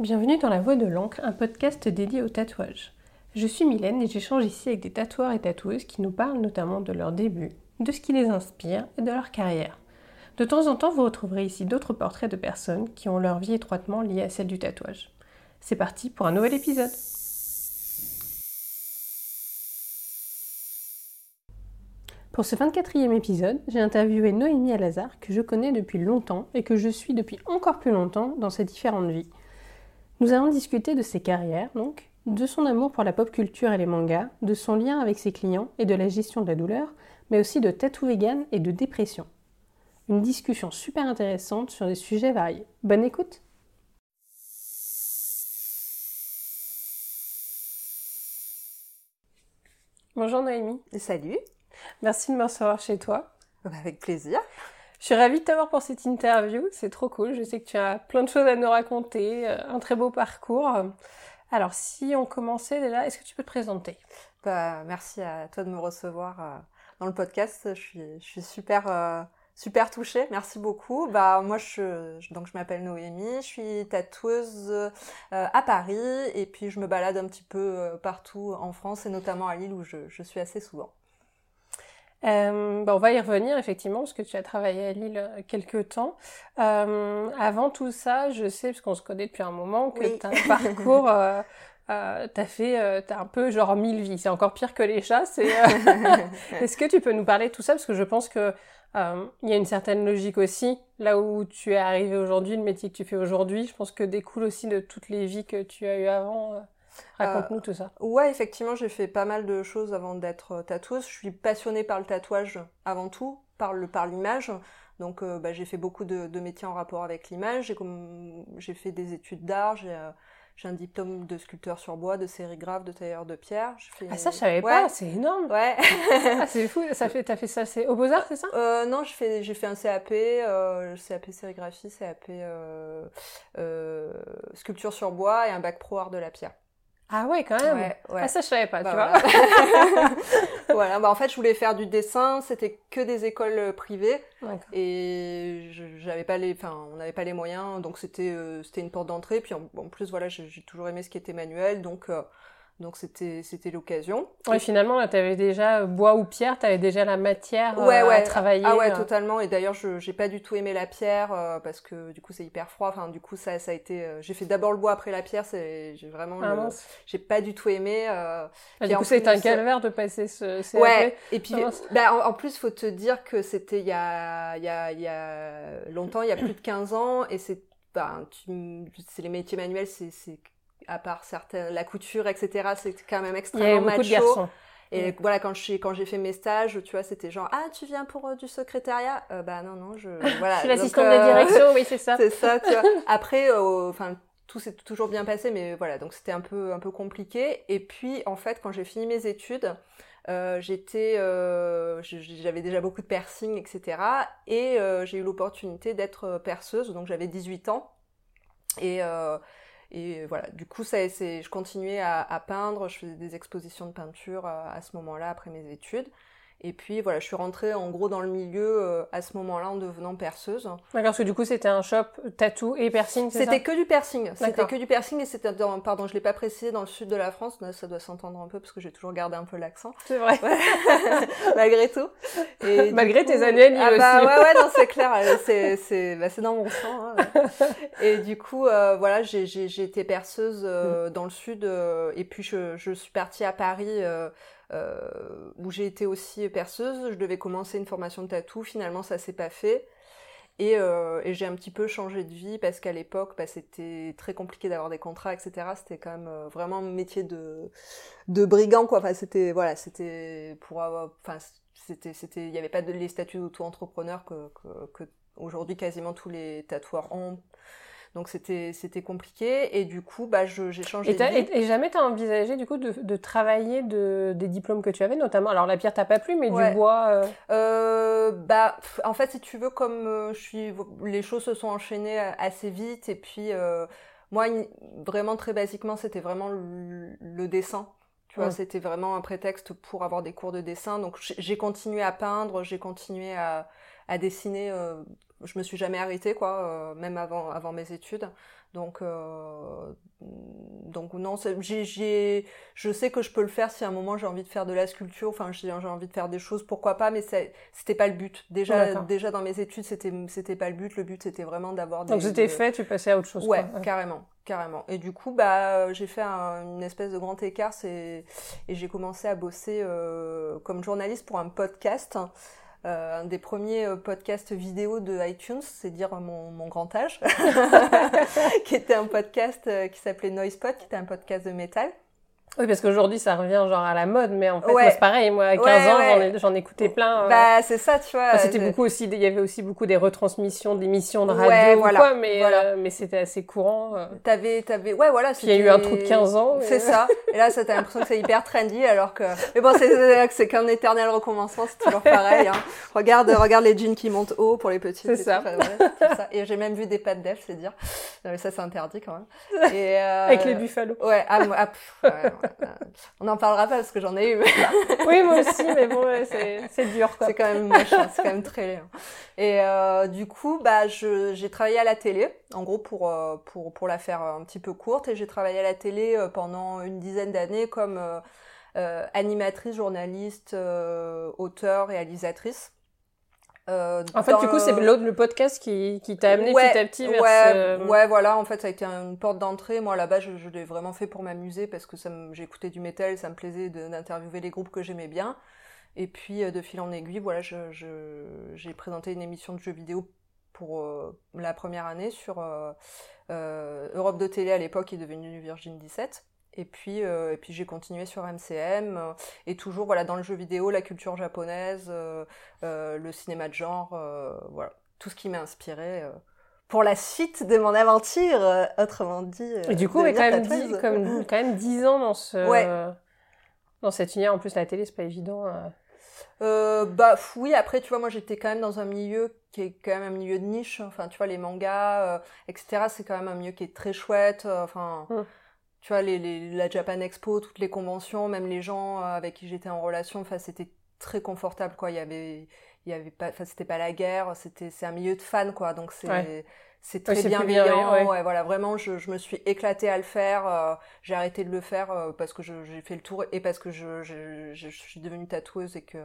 Bienvenue dans La Voix de l'encre, un podcast dédié au tatouage. Je suis Mylène et j'échange ici avec des tatoueurs et tatoueuses qui nous parlent notamment de leur début, de ce qui les inspire et de leur carrière. De temps en temps, vous retrouverez ici d'autres portraits de personnes qui ont leur vie étroitement liée à celle du tatouage. C'est parti pour un nouvel épisode. Pour ce 24e épisode, j'ai interviewé Noémie Alazar, que je connais depuis longtemps et que je suis depuis encore plus longtemps dans ses différentes vies. Nous allons discuter de ses carrières, donc, de son amour pour la pop culture et les mangas, de son lien avec ses clients et de la gestion de la douleur, mais aussi de tatou vegan et de dépression. Une discussion super intéressante sur des sujets variés. Bonne écoute Bonjour Noémie. Salut. Merci de me recevoir chez toi. Bah, avec plaisir. Je suis ravie de t'avoir pour cette interview, c'est trop cool. Je sais que tu as plein de choses à nous raconter, euh, un très beau parcours. Alors, si on commençait déjà, est-ce que tu peux te présenter? Bah, Merci à toi de me recevoir euh, dans le podcast. Je suis, je suis super, euh, super touchée. Merci beaucoup. Bah, moi, je, donc, je m'appelle Noémie. Je suis tatoueuse à Paris et puis je me balade un petit peu partout en France et notamment à Lille où je, je suis assez souvent. Euh, bah, on va y revenir effectivement parce que tu as travaillé à Lille euh, quelques temps. Euh, avant tout ça, je sais parce qu'on se connaît depuis un moment que tu as un parcours, euh, euh, t'as fait, euh, t'as un peu genre mille vies. C'est encore pire que les chats. Est-ce que tu peux nous parler de tout ça? Parce que je pense que il y a une certaine logique aussi là où tu es arrivé aujourd'hui, le métier que tu fais aujourd'hui. Je pense que découle aussi de toutes les vies que tu as eues avant. Raconte-nous tout ça. Ouais, effectivement, j'ai fait pas mal de choses avant d'être euh, tatoueuse. Je suis passionnée par le tatouage avant tout, par le par l'image. Donc, euh, bah, j'ai fait beaucoup de, de, métiers en rapport avec l'image. J'ai fait des études d'art. J'ai euh, un diplôme de sculpteur sur bois, de sérigraphe, de tailleur de pierre. Fait... Ah ça je savais ouais. pas, c'est énorme. Ouais. ah, c'est fou, ça fait t'as fait ça c'est au Beaux-Arts, c'est ça? Euh, non, j'ai fait j'ai fait un CAP, euh, CAP sérigraphie, CAP euh, euh, sculpture sur bois et un bac pro art de la pierre. Ah ouais, quand même. Ouais, ouais. Ah ça je savais pas, bah, tu voilà. vois. voilà, bah en fait je voulais faire du dessin, c'était que des écoles euh, privées et j'avais pas les, enfin on n'avait pas les moyens, donc c'était euh, c'était une porte d'entrée. Puis en, en, plus voilà, j'ai toujours aimé ce qui était manuel, donc euh, donc c'était c'était l'occasion. Ouais, finalement là, tu avais déjà euh, bois ou pierre, tu avais déjà la matière euh, ouais, ouais. à travailler. Ah ouais, euh. totalement et d'ailleurs je j'ai pas du tout aimé la pierre euh, parce que du coup c'est hyper froid. Enfin du coup ça ça a été euh, j'ai fait d'abord le bois après la pierre, c'est j'ai vraiment ah, j'ai pas du tout aimé ah, du coup c'était un calvaire de passer ce CAP. Ouais, et puis bah, en, en, plus faut te dire que c'était il y a il y a il y a longtemps, il y a plus de 15 ans et c'est ben, c'est les métiers manuels, c'est à part certaines, la couture, etc., c'est quand même extrêmement macho. Et voilà, quand j'ai quand j'ai fait mes stages, tu vois, c'était genre ah tu viens pour euh, du secrétariat? Euh, Bah non non, je voilà. je suis l'assistante de direction, oui c'est ça. c'est ça, tu vois. Après, euh, enfin tout s'est toujours bien passé, mais voilà, donc c'était un peu un peu compliqué. Et puis en fait, quand j'ai fini mes études, euh, j'étais, euh, j'avais déjà beaucoup de piercing, etc. Et j'ai eu l'opportunité d'être perceuse, donc j'avais 18 ans. Et et voilà, du coup, ça, je continuais à, à, peindre, je faisais des expositions de peinture euh, à ce moment-là, après mes études. Et puis voilà, je suis rentrée en gros dans le milieu euh, à ce moment-là en devenant perceuse. D'accord, parce que du coup c'était un shop tattoo et piercing, C'était que du piercing. C'était que du piercing et c'était dans, pardon, je l'ai pas précisé, dans le sud de la France. Ça doit s'entendre un peu parce que j'ai toujours gardé un peu l'accent. C'est vrai. Malgré tout. Et Malgré tes années ah aussi. Bah, ouais, ouais, non, c'est clair. C'est, c'est, bah, c'est dans mon sang. Hein. et du coup, euh, voilà, j'ai, j'ai, été perceuse euh, mm. dans le sud euh, et puis je, je suis partie à Paris. Euh, où j'ai été aussi perceuse. Je devais commencer une formation de tatou, finalement ça s'est pas fait. Et, euh, et j'ai un petit peu changé de vie parce qu'à l'époque, bah, c'était très compliqué d'avoir des contrats, etc. C'était quand même euh, vraiment un métier de, de brigand, quoi. Enfin, c'était, voilà, c'était pour avoir, enfin, c'était, c'était, il n'y avait pas les statuts d'auto-entrepreneur que, que aujourd'hui quasiment tous les tatoueurs ont donc c'était c'était compliqué et du coup bah j'ai changé. Et, vie. et, jamais t'as envisagé du coup de, de travailler de, des diplômes que tu avais notamment alors la pierre t'as pas plu mais ouais. du bois. Euh... Euh, bah en fait si tu veux comme euh, je suis les choses se sont enchaînées assez vite et puis euh, moi vraiment très basiquement c'était vraiment le, le dessin Tu vois, c'était vraiment un prétexte pour avoir des cours de dessin. Donc j'ai continué à peindre, j'ai continué à, à dessiner. Euh, je me suis jamais arrêtée, quoi, euh, même avant, avant mes études. Donc, euh, donc non, j'ai, je sais que je peux le faire si à un moment j'ai envie de faire de la sculpture, enfin j'ai envie de faire des choses, pourquoi pas, mais c'était pas le but. Déjà, déjà dans mes études, c'était c'était pas le but. Le but c'était vraiment d'avoir. Donc c'était fait, tu passais à autre chose. Ouais, carrément, carrément. Et du coup, bah j'ai fait une espèce de grand écart, et j'ai commencé à bosser euh, comme journaliste pour un podcast. Euh, un des premiers euh, podcasts vidéo de iTunes, c'est dire mon, mon grand âge, qui était un podcast euh, qui s'appelait Noisepot, qui était un podcast de métal. Oui, parce qu'aujourd'hui, ça revient genre à la mode, mais en fait, c'est pareil. Moi, à 15 ans, j'en écoutais plein. Euh. Bah, c'est ça, tu vois. c'était beaucoup aussi, il y avait aussi beaucoup des retransmissions d'émissions de radio ou quoi, mais, euh, mais c'était assez courant. Euh. T'avais, t'avais, ouais, voilà. Puis il y a eu un trou de 15 ans. C'est ça. Et là, ça t'as l'impression que c'est hyper trendy, alors que, mais bon, c'est, c'est qu'un éternel recommencement, c'est toujours pareil, hein. Regarde, regarde les jeans qui montent haut pour les petits. C'est ça. ça. Et j'ai même vu des pattes d'elfe, c'est dire. mais ça, c'est interdit quand même. Et, Avec les buffalo. Ouais, ah, ah on n'en parlera pas parce que j'en ai eu. oui, moi aussi, mais bon, c'est dur. C'est quand même moche, hein, c'est quand même très laid. Hein. Et euh, du coup, bah, j'ai travaillé à la télé, en gros pour, euh, pour, pour la faire un petit peu courte, et j'ai travaillé à la télé euh, pendant une dizaine d'années comme animatrice, journaliste, auteur, réalisatrice. Euh, en fait, du coup, c'est le podcast qui, qui t'a amené petit à petit vers ouais, ouais, voilà. En fait, ça a été une porte d'entrée. Moi, là-bas, je, je l'ai vraiment fait pour m'amuser parce que j'écoutais du métal, ça me plaisait d'interviewer les groupes que j'aimais bien. Et puis, euh, de fil en aiguille, voilà, j'ai je, présenté une émission de jeux vidéo pour euh, la première année sur Europe de télé à l'époque, qui est devenue Virgin 17. Et puis, euh, et puis j'ai continué sur MCM euh, et toujours voilà dans le jeu vidéo, la culture japonaise, euh, le cinéma de genre, voilà tout ce qui m'a inspiré pour la suite de mon aventure, autrement dit. et du coup, est quand même, dix, comme, quand même 10 ans dans ce dans cette univers. En plus, la télé, c'est pas évident. bah oui, après, tu vois, moi j'étais quand même dans un milieu qui est quand même un milieu de niche. Enfin, tu vois, les mangas, etc. C'est quand même un milieu qui est très chouette. Enfin. Hum tu vois, les, la Japan Expo, toutes les conventions, même les gens euh, avec qui j'étais en relation, enfin, c'était très confortable, quoi. Il y avait, il y avait pas, enfin, c'était pas la guerre, c'était, c'est un milieu de fans, quoi. Donc, c'est, c'est très bienveillant. Ouais. voilà, vraiment, je, je, me suis éclatée à le faire. Euh, j'ai arrêté de le faire euh, parce que j'ai fait le tour et parce que je, je, je, suis devenue tatoueuse et que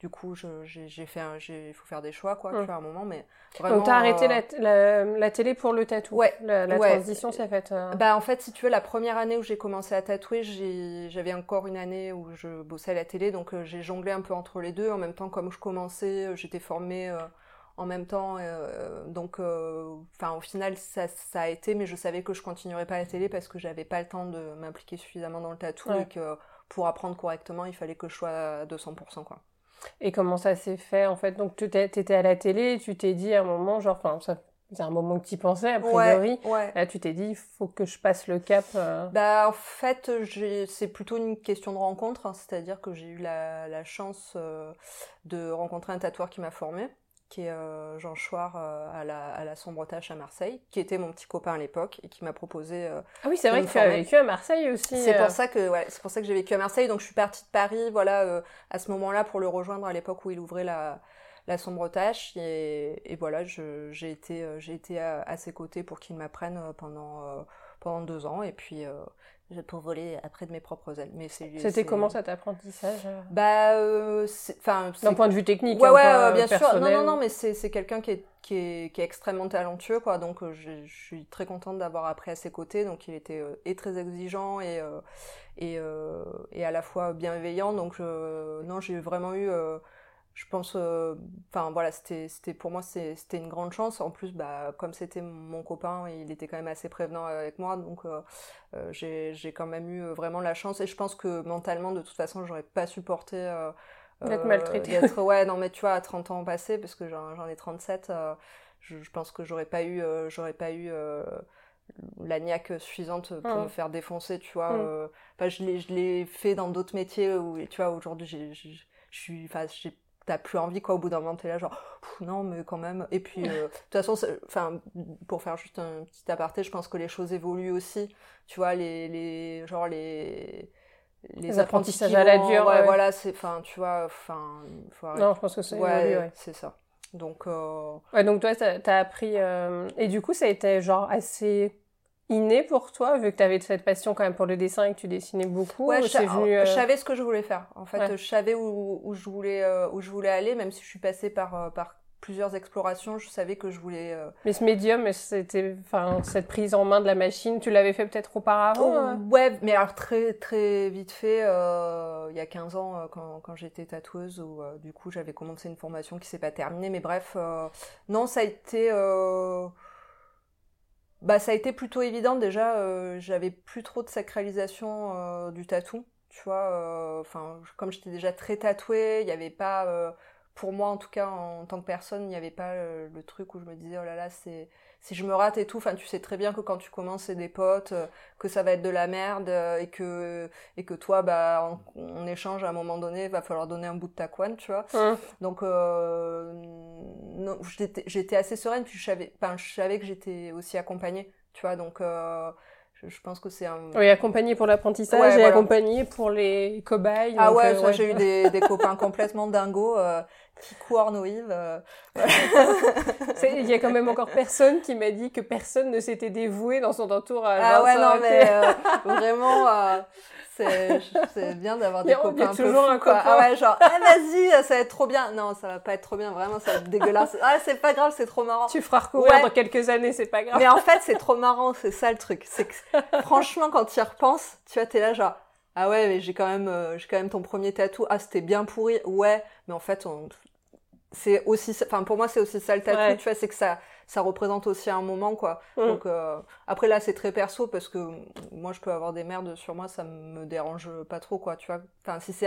du coup, j'ai fait, il faut faire des choix, quoi, tu vois, à un moment. Mais vraiment, Donc, t'as arrêté la, euh, la, la, télé pour le tatou. Ouais. La, la transition s'est faite. Bah, en fait, si tu veux, la première année où j'ai commencé à tatouer, j'avais encore une année où je bossais à la télé, donc j'ai jonglé un peu entre les deux. En même temps, comme je commençais, j'étais formée en même temps. Euh, donc, euh, enfin, au final, ça, a été, mais je savais que je continuerais pas à la télé parce que j'avais pas le temps de m'impliquer suffisamment dans le tatou et que pour apprendre correctement, il fallait que je sois à 200%, quoi. Et comment ça s'est fait, en fait? Donc, tu étais à la télé et tu t'es dit à un moment, genre, enfin, ça c'est un moment que tu pensais, a priori. Là, tu t'es dit, il faut que je passe le cap. Euh. Bah, en fait, c'est plutôt une question de rencontre. Hein. C'est-à-dire que j'ai eu la, chance de rencontrer un tatoueur qui m'a formé qui est euh, Jean Chouard euh, à, la, à la Sombre Tâche à Marseille, qui était mon petit copain à l'époque et qui m'a proposé. Euh, ah oui, c'est vrai que tu as vécu à Marseille aussi. C'est pour ça que ouais, c'est pour ça que j'ai vécu à Marseille. Donc je suis partie de Paris, voilà, à ce moment-là pour le rejoindre à l'époque où il ouvrait la la sombre tâche et, et voilà j'ai été j'ai été à, à, ses côtés pour qu'il m'apprenne pendant pendant deux ans et puis pour voler après de mes propres ailes. Mais c'était comment cet apprentissage euh Bah, euh, enfin, d'un point de vue technique. Ouais, hein, ouais, euh, bien sûr. Non, non, non, mais c'est quelqu'un qui est, qui est, qui est extrêmement talentueux, quoi. Donc, je, je suis très contente d'avoir appris à ses côtés. Donc, il était et très exigeant et et, et à la fois bienveillant. Donc, non, j'ai vraiment eu je pense euh, enfin voilà c'était c'était pour moi c'était une grande chance. En plus bah comme c'était mon copain il était quand même assez prévenant avec moi. Donc euh, euh, j'ai j'ai quand même eu vraiment la chance. Et je pense que mentalement de toute façon j'aurais pas supporté d'être maltraité ouais non mais tu vois à 30 ans passés parce que j'en ai 37 je, je, pense que j'aurais pas eu j'aurais pas eu la niaque suffisante pour mmh. me faire défoncer tu vois mmh. enfin je l'ai je l'ai fait dans d'autres métiers où tu vois aujourd'hui j'ai je suis enfin j'ai t'as plus envie quoi au bout d'un moment t'es là genre non mais quand même et puis euh, de toute façon enfin pour faire juste un petit aparté je pense que les choses évoluent aussi tu vois les les genre les les, apprentissages à la dure. Ouais, voilà, c'est, enfin, tu vois, enfin, Non, je pense que c'est ouais, c'est ça. Donc. Euh... Ouais, donc toi, t'as as appris. Euh, et du coup, ça a été genre assez inné pour toi, vu que tu avais cette passion quand même pour le dessin et que tu dessinais beaucoup Ouais, je, venu, euh, je, savais ce que je voulais faire. En fait, je savais où, où, je voulais, euh, où je voulais aller, même si je suis passée par, par plusieurs explorations, je savais que je voulais. Euh, mais ce médium, c'était, enfin, cette prise en main de la machine, tu l'avais fait peut-être auparavant oh, hein Ouais, mais alors très très vite fait, euh, il y a 15 ans, euh, quand, quand j'étais tatoueuse, où du coup j'avais commencé une formation qui s'est pas terminée, mais bref, non, ça a été. Bah, ça a été plutôt évident déjà. j'avais plus trop de sacralisation du tatou, tu vois. Enfin, comme j'étais déjà très tatouée, il n'y avait pas pour moi en tout cas en tant que personne il n'y avait pas euh, le, truc où je me disais oh là là c'est si je me rate et tout enfin tu sais très bien que quand tu commences c'est des potes euh, que ça va être de la merde euh, et que et que toi bah on, échange à un moment donné il va falloir donner un bout de ta couenne tu vois donc j'étais assez sereine puis je savais enfin je savais que j'étais aussi accompagnée tu vois donc je, pense que c'est un. Oui, accompagné pour l'apprentissage et accompagné pour les cobayes. Ah ouais, j'ai eu des, des copains complètement dingos qui court Euh... Il y a quand même encore personne qui m'a dit que personne ne s'était dévoué dans son entourage. Ah ouais, non, mais euh, vraiment, euh, c'est bien d'avoir des copains. Il y a toujours un copain. Ah ouais, genre, ah, vas-y, ça va être trop bien. Non, ça va pas être trop bien, vraiment, ça va être dégueulasse. Ah, c'est pas grave, c'est trop marrant. Tu feras recourir dans quelques années, c'est pas grave. Mais en fait, c'est trop marrant, c'est ça le truc. C'est que, franchement, quand tu y repenses, tu vois, t'es là, genre, ah ouais, mais j'ai quand même, euh, j'ai quand même ton premier tatou. Ah, c'était bien pourri. Ouais, mais en fait, on, c'est aussi enfin pour moi c'est aussi ça le tatou tu vois c'est que ça ça représente aussi un moment quoi. Donc euh, après là c'est très perso parce que moi je peux avoir des merdes sur moi ça me dérange pas trop quoi tu vois. Enfin si c'est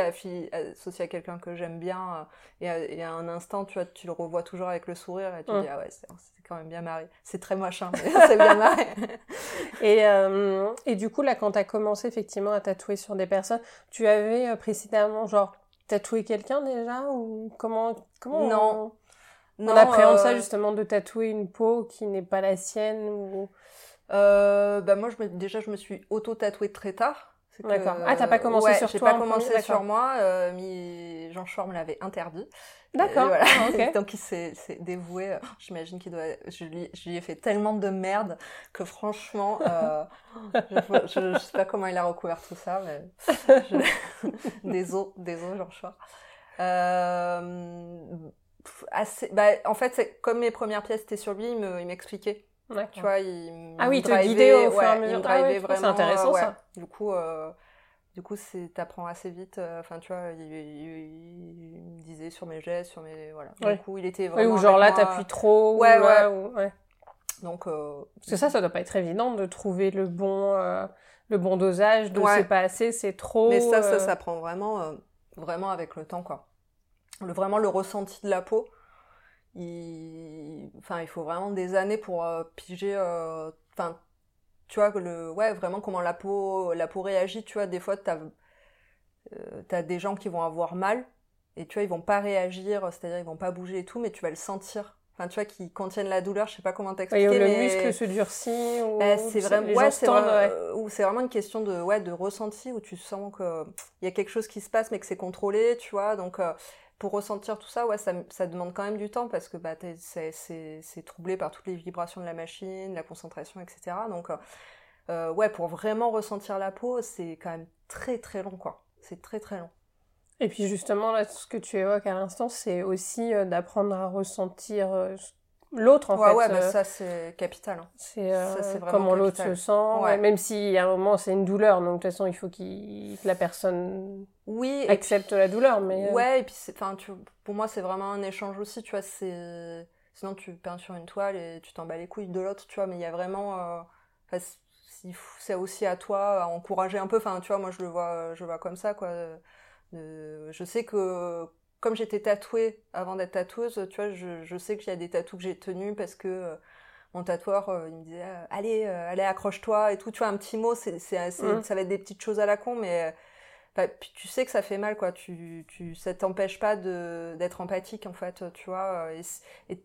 associé à quelqu'un que j'aime bien euh, et, à, un instant tu vois tu le revois toujours avec le sourire et tu dis ah ouais c'est quand même bien marré. C'est très machin mais c'est bien marré. Et euh, et du coup là quand t'as commencé effectivement à tatouer sur des personnes tu avais précédemment genre tatouer quelqu'un déjà ou comment comment non. on, non, appréhende ça euh, justement de tatouer une peau qui n'est pas la sienne ou euh, bah moi je me, déjà je me suis auto tatouée très tard D'accord. Ah, t'as pas commencé sur toi J'ai pas commencé sur moi. Euh, mais Jean Chor me l'avait interdit. D'accord. Voilà. Ah, Donc il s'est dévoué. J'imagine qu'il doit. Je lui, je lui ai fait tellement de merde que franchement, euh, je, je, sais pas comment il a recouvert tout ça, mais je... désolé, désolé Jean Chor. Euh, assez... bah, en fait, comme mes premières pièces étaient sur lui, il m'expliquait. Tu vois, il ah oui, il te guidait au fur et à mesure. Ah vraiment. C'est intéressant ça. Du coup, euh, du coup, c'est t'apprends assez vite. Euh, enfin, tu vois, il, me disait sur mes gestes, sur mes voilà. Du coup, il était vraiment. Oui, ou genre là, t'appuies trop. Ouais, ou ouais. Ou... ouais. Donc. Euh... Parce que ça, ça doit pas être évident de trouver le bon, euh, le bon dosage. De c'est pas assez, c'est trop. Mais ça, ça, ça prend vraiment, vraiment avec le temps, quoi. Le, vraiment le ressenti de la peau il, enfin, il faut vraiment des années pour euh, piger, euh, enfin, tu vois, le, ouais, vraiment comment la peau, la peau réagit, tu vois, des fois, t'as, euh, t'as des gens qui vont avoir mal, et tu vois, ils vont pas réagir, c'est-à-dire ils vont pas bouger et tout, mais tu vas le sentir. Enfin, tu vois, qui contiennent la douleur, je sais pas comment t'expliquer. Ouais, le mais... muscle se durcit, ou... Bah, c'est vraiment, ouais, c'est vraiment, c'est vraiment une question de, ouais, de ressenti, où tu sens que il y a quelque chose qui se passe, mais que c'est contrôlé, tu vois, donc, pour ressentir tout ça, ouais, ça, demande quand même du temps parce que bah, c'est troublé par toutes les vibrations de la machine, la concentration, etc. Donc, euh, euh, ouais, pour vraiment ressentir la peau, c'est quand même très très long, quoi. C'est très très long. Et puis justement, là, ce que tu évoques à l'instant, c'est aussi euh, d'apprendre à ressentir l'autre en fait. Ouais, bah, ça c'est capital. Hein. C'est euh, comment l'autre se sent, même si à un moment c'est une douleur, donc de toute façon il faut que la personne oui, accepte la douleur. Mais euh, ouais, et puis enfin pour moi c'est vraiment un échange aussi, tu vois. C'est sinon tu peins sur une toile et tu t'en bats les couilles de l'autre, tu vois. Mais il y a vraiment, euh... c'est aussi à toi à encourager un peu. Enfin, tu vois, moi je le vois, je le vois comme ça quoi. je sais que comme j'étais tatouée avant d'être tatoueuse, tu vois, je, je sais qu'il y a des tatous que j'ai tenus parce que euh, mon tatoueur, euh, il me disait euh, allez, allez, accroche-toi et tout. Tu vois, un petit mot, c'est, c'est, mmh. ça va être des petites choses à la con, mais puis tu sais que ça fait mal, quoi. Tu, tu, ça t'empêche pas de, d'être empathique, en fait, tu vois. Et,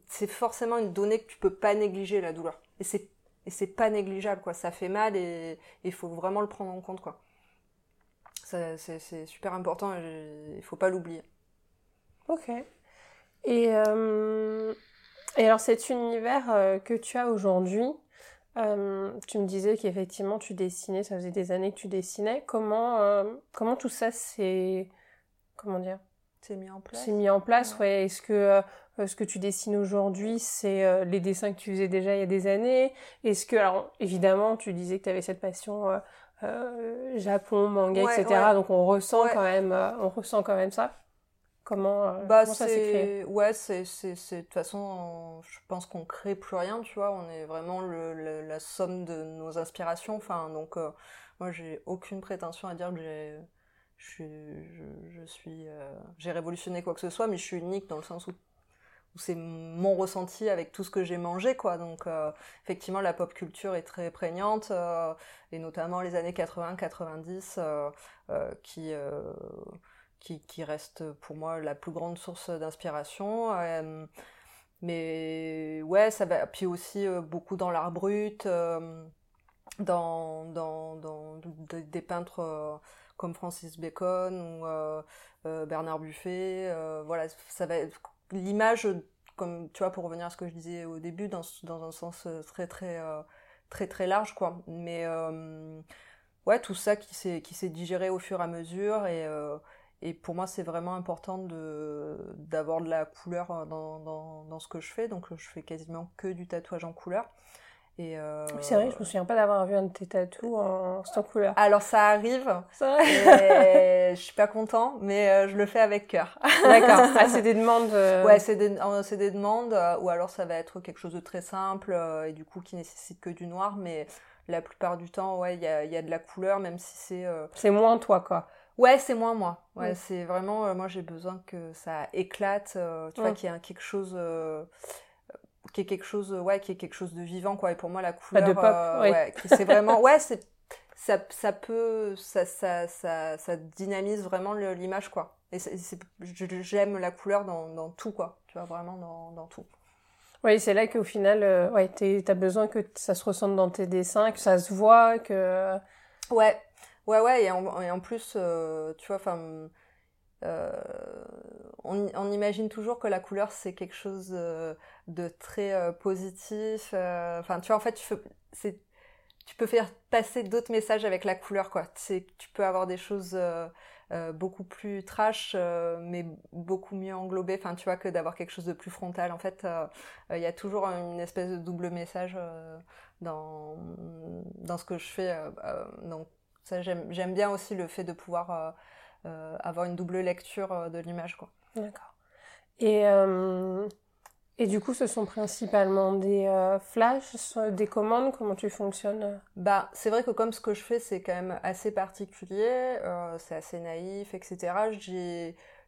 c'est forcément une donnée que tu peux pas négliger, la douleur. Et c'est, et c'est pas négligeable, quoi. Ça fait mal et il faut vraiment le prendre en compte, quoi. C'est super important il faut pas l'oublier. Ok. Et, euh, et alors cet univers euh, que tu as aujourd'hui, euh, tu me disais qu'effectivement tu dessinais, ça faisait des années que tu dessinais. Comment, comment tout ça s'est... Comment dire C'est mis en place. C'est mis en place, ouais. Est-ce que ce que tu dessines aujourd'hui, c'est les dessins que tu faisais déjà il y a des années? Est-ce que, alors évidemment, tu disais que tu avais cette passion Japon, manga, etc. Donc on ressent quand même, on ressent quand même ça. Comment, euh, bah, ça s'est Ouais, c'est, c'est, de toute façon, je pense qu'on crée plus rien, tu vois. On est vraiment le, la somme de nos inspirations. Enfin, donc, euh, moi, j'ai aucune prétention à dire que j'ai, je, je, je suis, euh, j'ai révolutionné quoi que ce soit, mais je suis unique dans le sens où, où c'est mon ressenti avec tout ce que j'ai mangé, quoi. Donc, effectivement, la pop culture est très prégnante, et notamment les années 80-90, qui qui, reste pour moi la plus grande source d'inspiration. Euh, mais ouais, ça va. Puis aussi euh, beaucoup dans l'art brut, euh, dans, dans, des peintres comme Francis Bacon ou Bernard Buffet. voilà, ça va l'image, comme tu vois, pour revenir à ce que je disais au début, dans, dans un sens très très très très large, quoi. Mais ouais, tout ça qui s'est qui s'est digéré au fur et à mesure et et pour moi, c'est vraiment important de, d'avoir de la couleur euh, dans, dans, dans, ce que je fais. Donc, je fais quasiment que du tatouage en couleur. Et euh... Oui, c'est vrai, je me souviens pas d'avoir vu un de tes tatous en, en couleur. Alors, ça arrive. Et je suis pas content, mais euh, je le fais avec cœur. D'accord. Ah, c'est des demandes. Ouais, c'est des, c'est des demandes. Ou alors, ça va être quelque chose de très simple et du coup qui nécessite que du noir. Mais la plupart du temps, ouais, il y a, y a de la couleur, même si c'est. C'est moins toi, quoi. Ouais, c'est moins moi. Ouais, c'est vraiment, euh, moi j'ai besoin que ça éclate, euh, tu vois, qu'il y ait quelque chose, euh, qui est quelque chose, ouais, qui est quelque chose de vivant, quoi. Et pour moi, la couleur, Pas de pop, ouais, c'est vraiment, ouais, c'est, ça, ça peut, ça, ça, ça, ça dynamise vraiment l'image, quoi. Et j'aime la couleur dans, dans tout, quoi. Tu vois, vraiment dans, dans tout. Oui, c'est là qu'au final, euh, ouais, t'as besoin que ça se ressente dans tes dessins, que ça se voit, que... Ouais, Ouais, ouais, et en, plus, euh, tu vois, enfin, euh, on, imagine toujours que la couleur c'est quelque chose euh, de très positif. Enfin, tu vois, en fait, tu, tu peux faire passer d'autres messages avec la couleur, quoi. Tu peux avoir des choses beaucoup plus trash, mais beaucoup mieux englobées. Enfin, tu vois, que d'avoir quelque chose de plus frontal. En fait, il y a toujours une espèce de double message dans dans ce que je fais. donc ça, j'aime bien aussi le fait de pouvoir euh, euh, avoir une double lecture euh, de l'image. D'accord. Et, et du coup, ce sont principalement des flashs, des commandes? Comment tu fonctionnes bah, C'est vrai que comme ce que je fais, c'est quand même assez particulier, c'est assez naïf, etc.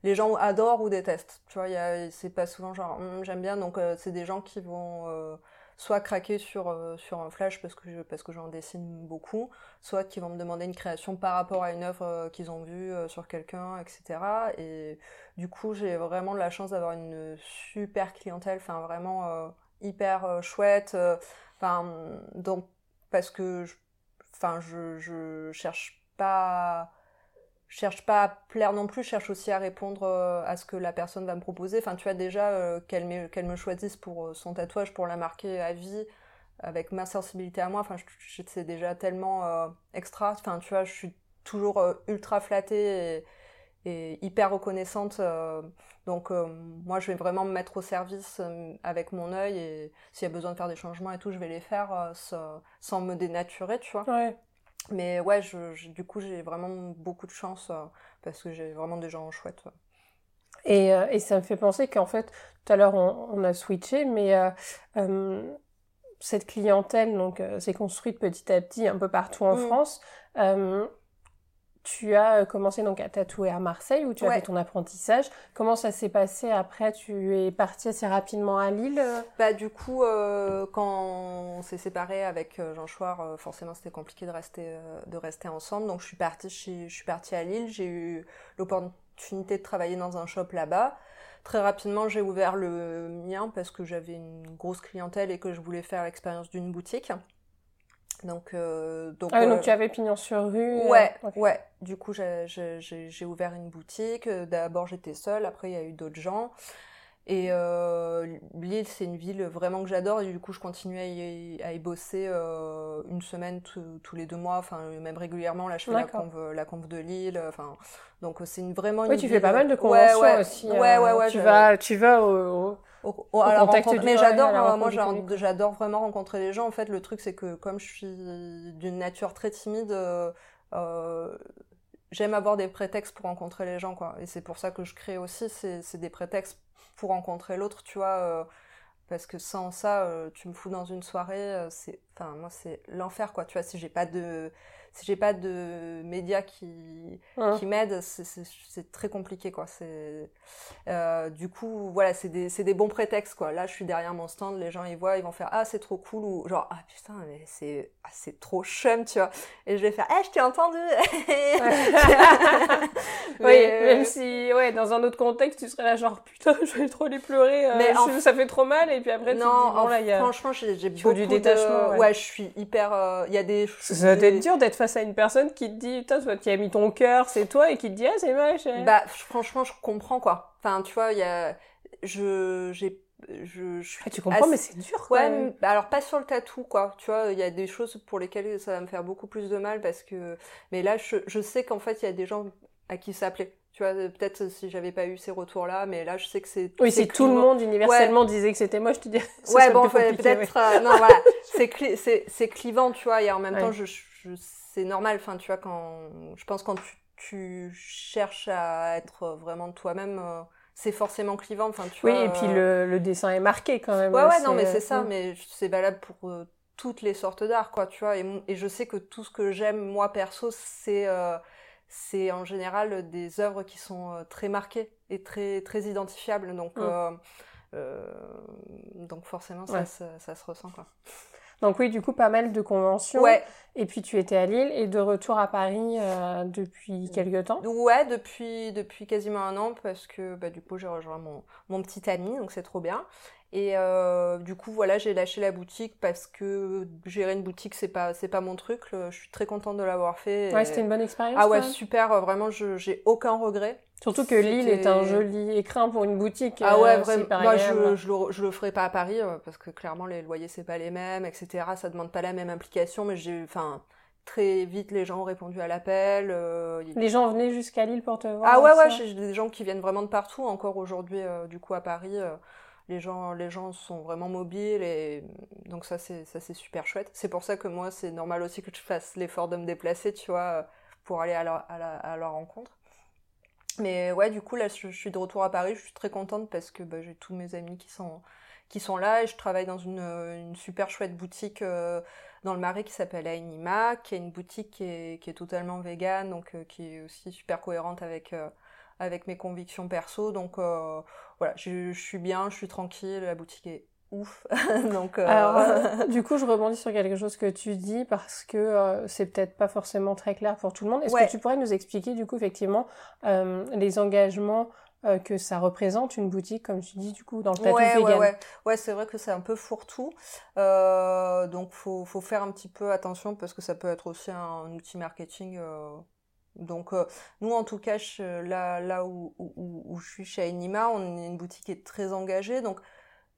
Les gens adorent ou détestent. Tu vois, c'est pas souvent genre hum, j'aime bien. Donc, c'est des gens qui vont soit craquer sur, euh, sur un flash parce que, parce que j'en dessine beaucoup, soit qui vont me demander une création par rapport à une œuvre euh, qu'ils ont vue euh, sur quelqu'un, etc. Et du coup, j'ai vraiment la chance d'avoir une super clientèle, enfin vraiment hyper chouette. Enfin, donc, parce que, enfin, je, je cherche pas je cherche pas à plaire non plus, je cherche aussi à répondre euh, à ce que la personne va me proposer. Enfin, tu as déjà euh, qu'elle me, me choisisse pour euh, son tatouage, pour la marquer à vie, avec ma sensibilité à moi. Enfin, c'est déjà tellement extra. Enfin, tu vois, je suis toujours ultra flattée et, et hyper reconnaissante. donc, moi, je vais vraiment me mettre au service avec mon œil et s'il y a besoin de faire des changements et tout, je vais les faire sans, sans me dénaturer, tu vois. Ouais. Mais ouais, je, du coup, j'ai vraiment beaucoup de chance euh, parce que j'ai vraiment des gens chouettes. Et, euh, et, ça me fait penser qu'en fait, tout à l'heure, on, a switché, mais euh, cette clientèle donc s'est construite petit à petit un peu partout en mm. France tu as euh, commencé donc à tatouer à Marseille où tu as fait ton apprentissage. Comment ça s'est passé après? Tu es partie assez rapidement à Lille Bah du coup, euh, quand on s'est séparé avec euh, Jean Chouard, forcément c'était compliqué de rester de rester ensemble. Donc je suis partie je suis partie à Lille. J'ai eu l'opportunité de travailler dans un shop là-bas. Très rapidement, j'ai ouvert le mien parce que j'avais une grosse clientèle et que je voulais faire l'expérience d'une boutique. Donc, euh, donc, ah, donc euh, tu avais pignon sur rue. Ouais, ouais. Du coup, j'ai ouvert une boutique. D'abord, j'étais seule. Après, il y a eu d'autres gens. Et euh, Lille, c'est une ville vraiment que j'adore. Et du coup, je continue à y, à y bosser euh, une semaine tous les deux mois, enfin même régulièrement. Là, je fais la conve de Lille. Enfin, donc c'est une vraiment. oui, tu fais pas mal de conventions ouais, ouais. aussi. Ouais, ouais, ouais. Tu vas, tu vas au, au, au, alors, mais j'adore, moi, j'adore vraiment rencontrer les gens. En fait, le truc, c'est que comme je suis d'une nature très timide. Euh, j'aime avoir des prétextes pour rencontrer les gens, quoi. Et c'est pour ça que je crée aussi, c'est des prétextes pour rencontrer l'autre, tu vois. Euh, parce que sans ça, euh, tu me fous dans une soirée, euh, c'est, enfin, moi, c'est l'enfer, quoi. Tu vois, si j'ai pas de, si j'ai pas de médias qui, qui m'aident, c'est très compliqué, quoi. Euh, du coup, voilà, c'est des, des, bons prétextes, quoi. Là, je suis derrière mon stand, les gens ils voient, ils vont faire ah c'est trop cool ou genre ah putain mais c'est ah, c'est trop chum, tu vois. Et je vais faire eh je t'ai entendu. oui, même si ouais dans un autre contexte tu serais là genre putain je vais trop les pleurer, euh, mais ça fait trop mal et puis après non, tu te dis bon là il y a franchement j'ai beaucoup du détachement. Ouais. je suis hyper, euh, il y a des. Ça doit être dur d'être face à une personne qui te dit, putain, toi, qui as mis ton cœur, c'est toi, et qui te dit, ah, c'est moche. Bah, franchement, je comprends, quoi. Enfin, tu vois, il y a, je, j'ai, je, je ah, tu comprends, mais c'est dur, quoi. Ouais, alors pas sur le tatou, quoi. Tu vois, il y a des choses pour lesquelles ça va me faire beaucoup plus de mal parce que, mais là, je, je sais qu'en fait, il y a des gens à qui ça plaît. Tu vois, peut-être si j'avais pas eu ces retours-là, mais là, je sais que c'est. Oui, si tout le monde universellement disait que c'était moche, tu dis. Ouais, bon, peut-être. Euh, non, voilà. C'est clivant, tu vois, et en même temps, je, je c'est normal. Enfin, tu vois, quand. Je pense quand tu, tu cherches à être vraiment toi-même. Euh, c'est forcément clivant, enfin tu oui, vois. Et puis le, le, dessin est marqué quand même. Ouais, ouais, non, mais c'est ça, mais c'est valable pour euh, toutes les sortes d'art, quoi, tu vois. Et, et, je sais que tout ce que j'aime, moi, perso, c'est c'est en général des œuvres qui sont euh, très marquées et très, très identifiables. Donc, mm. euh, euh, donc forcément, ça, ça, se ressent. Quoi. Donc oui, du coup, pas mal de conventions. Ouais. Et puis tu étais à Lille et de retour à Paris depuis quelques temps Ouais, depuis, depuis quasiment un an parce que bah, du coup j'ai rejoint mon, mon petit ami, donc c'est trop bien. Et euh, du coup, voilà, j'ai lâché la boutique parce que gérer une boutique, c'est pas, c'est pas mon truc. Je suis très contente de l'avoir fait. Ouais, c'était une bonne expérience. Ah ouais, super. Euh, vraiment, j'ai aucun regret. Surtout que Lille est un joli écrin pour une boutique. Ah ouais, euh, vraiment. Moi, je, je, le, je le ferai pas à Paris parce que clairement, les loyers, c'est pas les mêmes, etc. Ça demande pas la même implication, mais j'ai, enfin, très vite les gens ont répondu à l'appel. Les gens venaient jusqu'à Lille pour te voir. Ah ouais ouais, j'ai des gens qui viennent vraiment de partout. Encore aujourd'hui, du coup à Paris, les gens, les gens sont vraiment mobiles et donc ça c'est ça c'est super chouette. C'est pour ça que moi c'est normal aussi que je fasse l'effort de me déplacer, tu vois, pour aller à leur, à, leur rencontre. Mais ouais, du coup là je, suis de retour à Paris, je suis très contente parce que bah, j'ai tous mes amis qui sont qui sont là et je travaille dans une, super chouette boutique euh, dans le Marais qui s'appelle Ainima, qui est une boutique qui est, totalement végane, donc euh, qui est aussi super cohérente avec euh, avec mes convictions perso. Donc voilà, je, suis bien, je suis tranquille, la boutique est ouf. Donc, euh, Alors, euh, du coup, je rebondis sur quelque chose que tu dis parce que c'est peut-être pas forcément très clair pour tout le monde. Est-ce que tu pourrais nous expliquer, du coup, effectivement, les engagements que ça représente une boutique, comme tu dis, du coup, dans le tatou ouais, vegan? Ouais, ouais. ouais c'est vrai que c'est un peu fourre-tout. donc, faut, faut faire un petit peu attention parce que ça peut être aussi un, outil marketing donc euh, nous en tout cas là là où, je suis chez Anima, on est une boutique qui est très engagée. Donc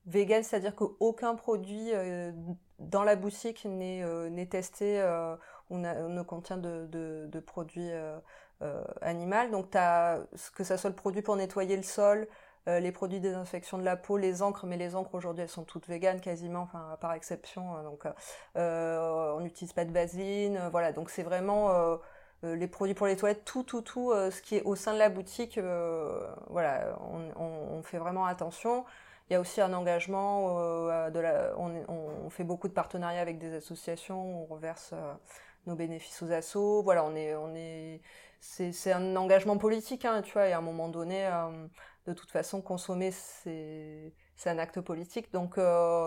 vegan, c'est-à-dire qu'aucun produit euh, dans la boutique n'est euh, testé ou ne contient de, de, de produits animaux. Donc as, que ça soit le produit pour nettoyer le sol, les produits désinfection de la peau, les encres, mais les encres aujourd'hui elles sont toutes véganes quasiment, enfin par exception. donc on n'utilise pas de vaseline, voilà. Donc c'est vraiment euh, les produits pour les toilettes, tout, tout, tout, euh, ce qui est au sein de la boutique, euh, voilà, on, on, fait vraiment attention. Il y a aussi un engagement, de la, on, on, fait beaucoup de partenariats avec des associations, on reverse nos bénéfices aux assos. Voilà, on est, on est, c'est un engagement politique, hein, tu vois. Et à un moment donné, de toute façon, consommer, c'est un acte politique. Donc,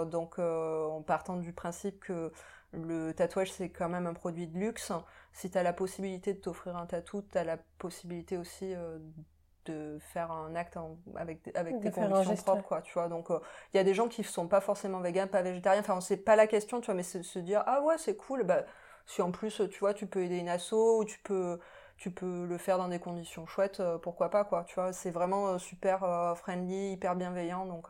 donc en partant du principe que le tatouage, c'est quand même un produit de luxe. Si tu as la possibilité de t'offrir un tatou, tu as la possibilité aussi euh, de faire un acte avec, avec tes convictions propres, quoi, tu vois. Donc, euh, il y a des gens qui sont pas forcément véganes, pas végétariens, enfin, c'est pas la question, tu vois, mais c'est se dire, ah ouais, c'est cool, bah, si en plus, tu vois, tu peux aider une asso, ou tu peux, tu peux le faire dans des conditions chouettes, euh, pourquoi pas, quoi, tu vois, c'est vraiment super friendly, hyper bienveillant, donc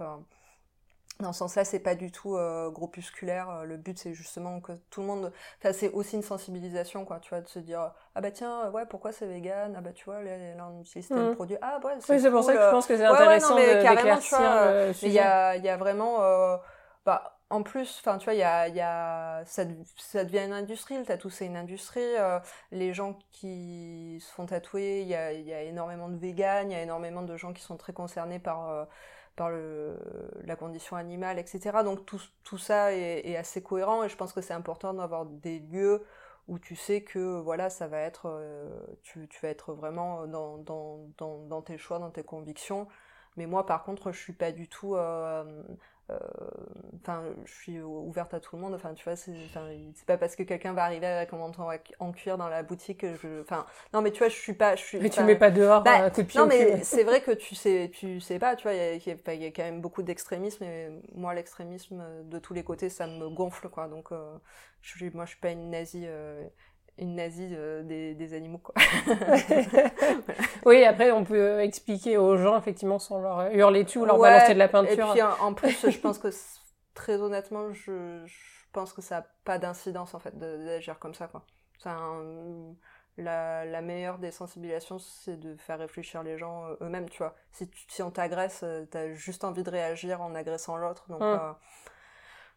dans ce sens-là, c'est pas du tout euh, groupusculaire. Euh, le but, c'est justement que tout le monde. Enfin, c'est aussi une sensibilisation, quoi. Tu vois, de se dire ah bah tiens, ouais, pourquoi c'est vegan? Ah bah tu vois, là, on utilise tel mmh. produit. Ah bah c'est. Oui, c'est pour ça que je pense que c'est intéressant ouais, ouais, non, tu vois, le sujet. Il y a, y a vraiment. Euh, bah, en plus, enfin, tu vois, il y a, y a, ça, ça, devient une industrie. Le tatou, c'est une industrie. Euh, les gens qui se font tatouer, il y a, y a, énormément de véganes, il y a énormément de gens qui sont très concernés par euh, par la condition animale, etc. Donc tout, tout ça est, assez cohérent et je pense que c'est important d'avoir des lieux où tu sais que voilà ça va être euh, tu, tu, vas être vraiment dans, dans, dans, tes choix, dans tes convictions. Mais moi par contre je suis pas du tout euh, enfin je suis ouverte à tout le monde. Enfin tu vois c'est pas parce que quelqu'un va arriver avec un manteau en cuir dans la boutique que je enfin non mais tu vois je suis pas je suis mais tu mets pas dehors bah, tes pieds non mais c'est vrai que tu sais tu sais pas tu vois il y, y, a quand même beaucoup d'extrémisme et moi l'extrémisme de tous les côtés ça me gonfle quoi. Donc euh, je moi je suis pas une nazie euh, une nazie euh, des, des, animaux quoi. oui, après on peut expliquer aux gens effectivement sans leur hurler dessus ou leur balancer de la peinture. Et puis en, plus, je pense que très honnêtement, je, je pense que ça n'a pas d'incidence en fait d'agir comme ça quoi. Un, la, la, meilleure des sensibilisations, c'est de faire réfléchir les gens euh, eux-mêmes, tu vois. Si, si on t'agresse, euh, t'as juste envie de réagir en agressant l'autre, donc hum.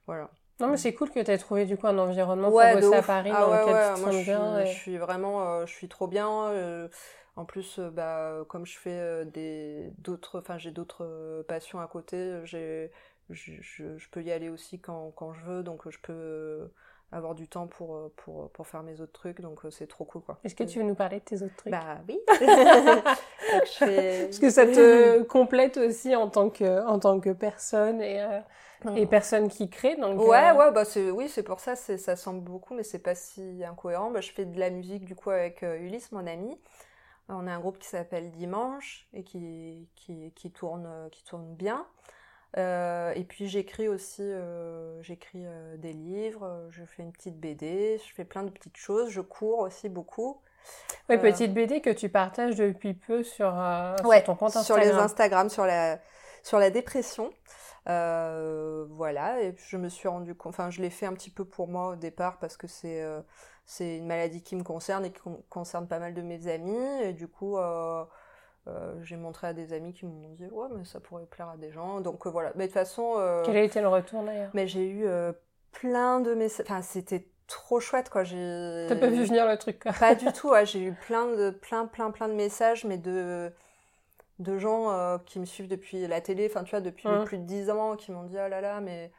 voilà. Non, mais c'est cool que tu aies trouvé du coup un environnement pour bosser à Paris ah, dans ouais, lequel tu te sens bien. Je suis vraiment, euh, je suis trop bien. Euh, en plus, euh, bah, comme je fais des d'autres, enfin j'ai d'autres passions à côté, j'ai, je, je, je, peux y aller aussi quand, quand je veux, donc je peux avoir du temps pour, pour, pour faire mes autres trucs, donc c'est trop cool quoi. Est-ce que tu veux nous parler de tes autres trucs? Bah oui. Parce que ça te complète aussi en tant que, en tant que personne et et personne qui crée donc ouais euh, ouais bah c'est oui c'est pour ça ça semble beaucoup mais c'est pas si incohérent. Bah, je fais de la musique du coup avec euh, Ulysse mon ami. On a un groupe qui s'appelle Dimanche et qui qui, qui tourne qui tourne bien euh, et puis j'écris aussi euh, j'écris des livres je fais une petite BD je fais plein de petites choses je cours aussi beaucoup oui, petite BD que tu partages depuis peu sur, sur ton compte Instagram. Sur les Instagram, sur la, sur la dépression. Euh, voilà, et je me suis rendu compte, enfin je l'ai fait un petit peu pour moi au départ parce que c'est euh, c'est une maladie qui me concerne et qui concerne pas mal de mes amis, et du coup euh, j'ai montré à des amis qui m'ont dit ouais mais ça pourrait plaire à des gens, donc voilà. Mais de toute façon... Quel a été le retour d'ailleurs? Mais j'ai eu plein de messages, enfin c'était trop chouette quoi j'ai t'as pas vu venir le truc quoi pas du tout j'ai eu plein de plein plein plein de messages mais de de gens euh, qui me suivent depuis la télé, enfin tu vois, depuis mmh. plus de 10 ans, qui m'ont dit oh là là, mais.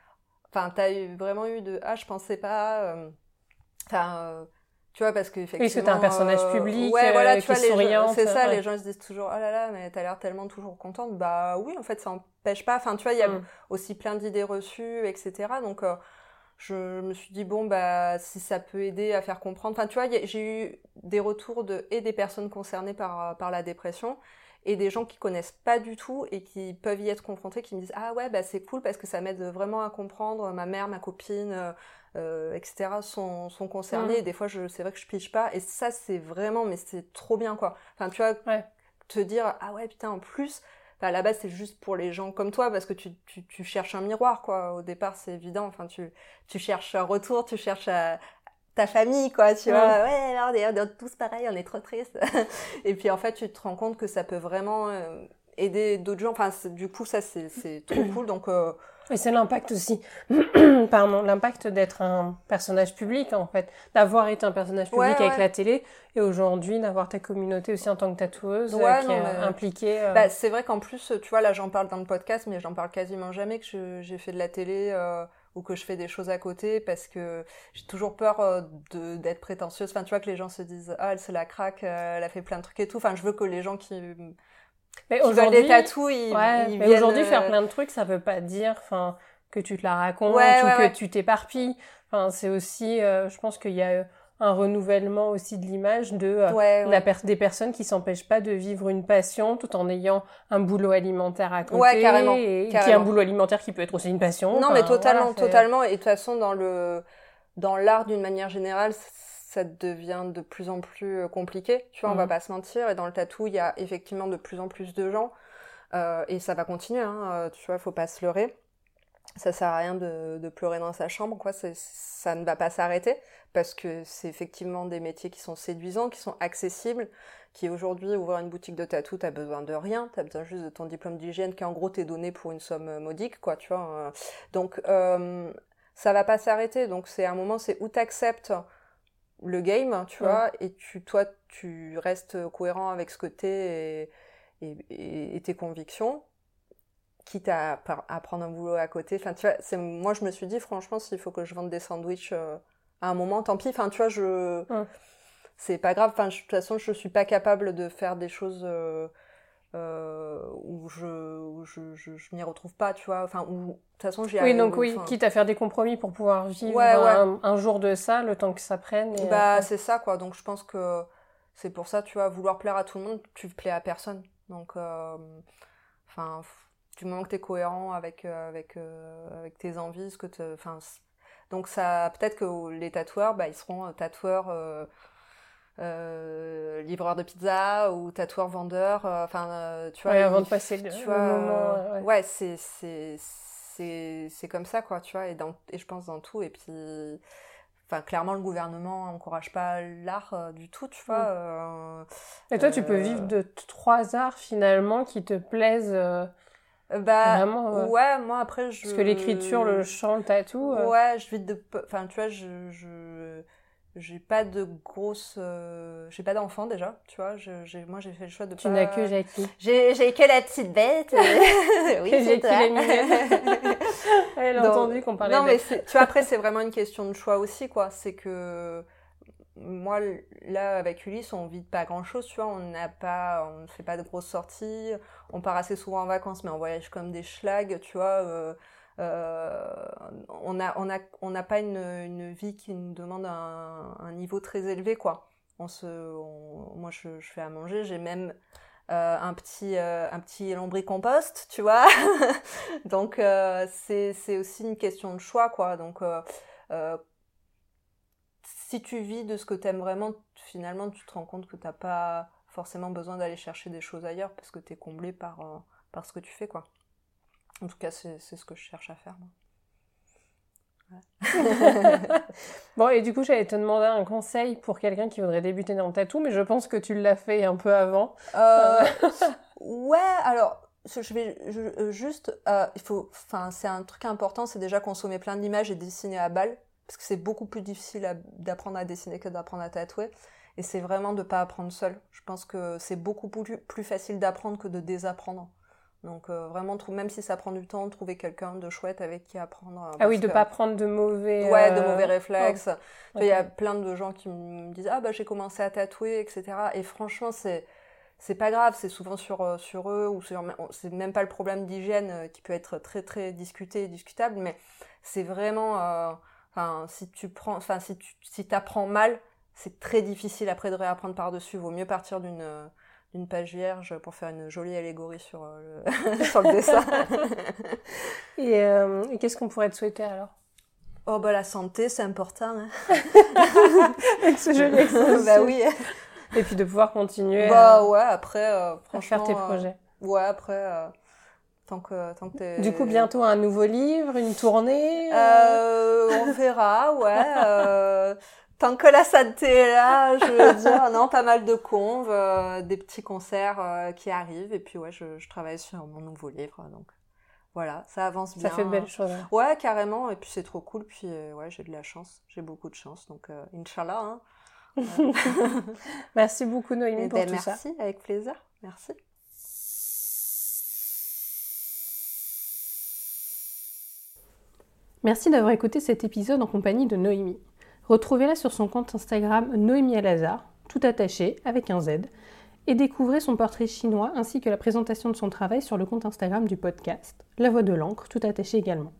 Enfin, t'as eu, vraiment eu de ah, je pensais pas. Euh, enfin. Euh, tu vois, parce que effectivement. Oui, c'est un personnage public, ouais, voilà, tu vois, C'est ça, les gens se disent toujours, oh là là, mais t'as l'air tellement toujours contente. Bah oui, en fait, ça empêche pas. Enfin, tu vois, il y a mmh. aussi plein d'idées reçues, etc. Donc, je me suis dit, bon, bah, si ça peut aider à faire comprendre. Enfin, tu vois, j'ai eu des retours de, et des personnes concernées par, par la dépression et des gens qui connaissent pas du tout et qui peuvent y être confrontés, qui me disent ah ouais bah c'est cool parce que ça m'aide vraiment à comprendre. Ma mère, ma copine, euh, euh etc. sont, sont concernés. Mmh. Et des fois je c'est vrai que je pige pas et ça c'est vraiment mais c'est trop bien quoi. Enfin tu vois te dire ah ouais putain en plus à la base c'est juste pour les gens comme toi parce que tu, tu, tu cherches un miroir quoi au départ c'est évident enfin tu, tu cherches un retour tu cherches à, ta famille, quoi, tu vois. Ouais, on est, tous pareils, on est trop tristes. et puis en fait, tu te rends compte que ça peut vraiment euh, aider d'autres gens. Enfin, du coup, ça, c'est trop cool. Donc, euh... Et c'est l'impact aussi, pardon, l'impact d'être un personnage public, en fait. D'avoir été un personnage public avec la télé et aujourd'hui d'avoir ta communauté aussi en tant que tatoueuse euh, qui est impliquée. Euh. Bah, c'est vrai qu'en plus, tu vois, là, j'en parle dans le podcast, mais j'en parle quasiment jamais que j'ai fait de la télé ou que je fais des choses à côté parce que j'ai toujours peur euh, d'être prétentieuse. Enfin, tu vois, que les gens se disent Ah, elle se la craque, euh, elle a fait plein de trucs et tout. Enfin, je veux que les gens qui. Mais aujourd'hui, des tatous, ils, mais aujourd'hui, faire euh, plein de trucs, ça veut pas dire, enfin, que tu te la racontes ou que tu t'éparpilles. Enfin, c'est aussi, je pense qu'il y a un renouvellement aussi de l'image de euh, La des personnes qui s'empêchent pas de vivre une passion tout en ayant un boulot alimentaire à côté ouais, carrément, et qui est un boulot alimentaire qui peut être aussi une passion. Non, mais totalement, totalement. Et de toute façon, dans le dans l'art d'une manière générale, ça devient de plus en plus euh, compliqué. Tu vois, on va mhm. pas se mentir. Et dans le tatou, il y a effectivement de plus en plus de gens. Euh, et ça va continuer. Hein, tu vois, faut pas se leurrer ça sert à rien de, de, pleurer dans sa chambre, quoi. Ça ne va pas s'arrêter parce que c'est effectivement des métiers qui sont séduisants, qui sont accessibles, qui aujourd'hui ouvrir une boutique de tatou, t'as besoin de rien, t'as besoin juste de ton diplôme d'hygiène qui en gros t'est donné pour une somme modique, quoi, tu vois. Donc euh, ça va pas s'arrêter. Donc c'est un moment, c'est où t'acceptes le game, tu vois, et tu, toi, tu restes cohérent avec ce que t'es et, et, et tes convictions quitte à, à, prendre un boulot à côté. Enfin, tu vois, c'est, moi, je me suis dit, franchement, s'il faut que je vende des sandwichs euh, à un moment, tant pis. Enfin, tu vois, je. C'est pas grave. Enfin, de toute façon, je suis pas capable de faire des choses euh, euh, où je, je, je, m'y retrouve pas, tu vois. Enfin, où, de toute façon, j'ai. Oui, donc oui, quitte à faire des compromis pour pouvoir vivre un, jour de ça, le temps que ça prenne. bah, c'est ça, quoi. Donc, je pense que c'est pour ça, tu vois, vouloir plaire à tout le monde, tu plais à personne. Donc, enfin du moment que tu es cohérent avec, euh, avec, euh, avec tes envies, ce que enfin, donc ça, peut-être que les tatoueurs, bah, ils seront euh, livreurs de pizza ou tatoueurs vendeurs, enfin, tu vois. avant de passer le, moment. ouais, c'est, c'est, c'est, c'est comme ça, quoi, tu vois, et, dans, et je pense dans tout, et puis enfin clairement le gouvernement n'encourage pas l'art du tout tu vois mm. et toi tu peux vivre de trois arts finalement qui te plaisent bah ouais moi après je parce que l'écriture le chant le tatou euh. ouais je vis de enfin tu vois je je j'ai pas de grosse euh... j'ai pas d'enfant déjà tu vois je, j'ai moi j'ai fait le choix de tu n'as que Jackie j'ai j'ai que la petite bête oui c'est elle a entendu qu'on parlait non mais tu vois après c'est vraiment une question de choix aussi quoi c'est que moi, là, avec Ulysse, on vit pas grand chose, tu vois. On n'a pas, on ne fait pas de grosses sorties. On part assez souvent en vacances, mais on voyage comme des schlags, tu vois. Euh, on n'a on a, on pas une, une, vie qui nous demande un, niveau très élevé, quoi. Moi, je, fais à manger. J'ai même euh, un petit, euh, un petit lombricompost, tu vois. Donc, euh, c'est, aussi une question de choix, quoi. Donc, si tu vis de ce que tu aimes vraiment, finalement, tu te rends compte que tu n'as pas forcément besoin d'aller chercher des choses ailleurs parce que tu es comblé par, euh, par ce que tu fais, quoi. En tout cas, c'est ce que je cherche à faire, moi. bon, et du coup, j'allais te demander un conseil pour quelqu'un qui voudrait débuter dans le tatou, mais je pense que tu l'as fait un peu avant. Euh, ouais, alors, je vais euh, juste, il faut, enfin, c'est un truc important, c'est déjà consommer plein d'images et dessiner à balle parce que c'est beaucoup plus difficile d'apprendre à dessiner que d'apprendre à tatouer. Et c'est vraiment de pas apprendre seul. Je pense que c'est beaucoup plus, plus facile d'apprendre que de désapprendre. Donc euh, vraiment, même si ça prend du temps, trouver quelqu'un de chouette avec qui apprendre. Euh, ah oui, de ne pas prendre de mauvais. Ouais, de euh, mauvais réflexes. Il y a plein de gens qui me disent ah bah j'ai commencé à tatouer, etc. Et franchement, c'est c'est pas grave, c'est souvent sur sur eux ou sur c'est même pas le problème d'hygiène qui peut être très très discuté et discutable, mais c'est vraiment Enfin, si tu prends, enfin, si tu si apprends mal, c'est très difficile après de réapprendre par-dessus. Vaut mieux partir d'une d'une page vierge pour faire une jolie allégorie sur, euh, le, sur le dessin. Euh, et, qu'est-ce qu'on pourrait te souhaiter alors? Oh bah la santé, c'est important. Hein. Avec ce joli Bah oui. Et puis de pouvoir continuer. Bah ouais, après, euh, franchement. À faire tes projets. ouais, après Tant que, tant que du coup, bientôt un nouveau livre, une tournée euh, On verra, ouais. Euh, tant que la santé est là, je veux dire, non, pas mal de conves, euh, des petits concerts euh, qui arrivent, et puis ouais, je, je, travaille sur mon nouveau livre, donc voilà, ça avance bien. Ça fait de belles choses. Hein. Ouais, carrément, et puis c'est trop cool, puis ouais, j'ai de la chance, j'ai beaucoup de chance, donc Inch'Allah. Hein. merci beaucoup Noémie eh pour ben, tout ça. Merci, avec plaisir, merci. Merci d'avoir écouté cet épisode en compagnie de Noémie. Retrouvez-la sur son compte Instagram Noémie Alazar, tout attaché avec un Z, et découvrez son portrait chinois ainsi que la présentation de son travail sur le compte Instagram du podcast La Voix de l'encre, tout attaché également.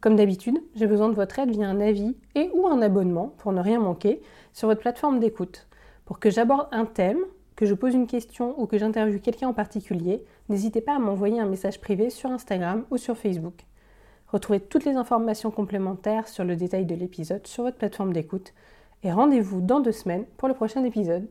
Comme d'habitude, j'ai besoin de votre aide via un avis et ou un abonnement pour ne rien manquer sur votre plateforme d'écoute. Pour que j'aborde un thème, que je pose une question ou que j'interviewe quelqu'un en particulier, n'hésitez pas à m'envoyer un message privé sur Instagram ou sur Facebook. Retrouvez toutes les informations complémentaires sur le détail de l'épisode sur votre plateforme d'écoute et rendez-vous dans deux semaines pour le prochain épisode.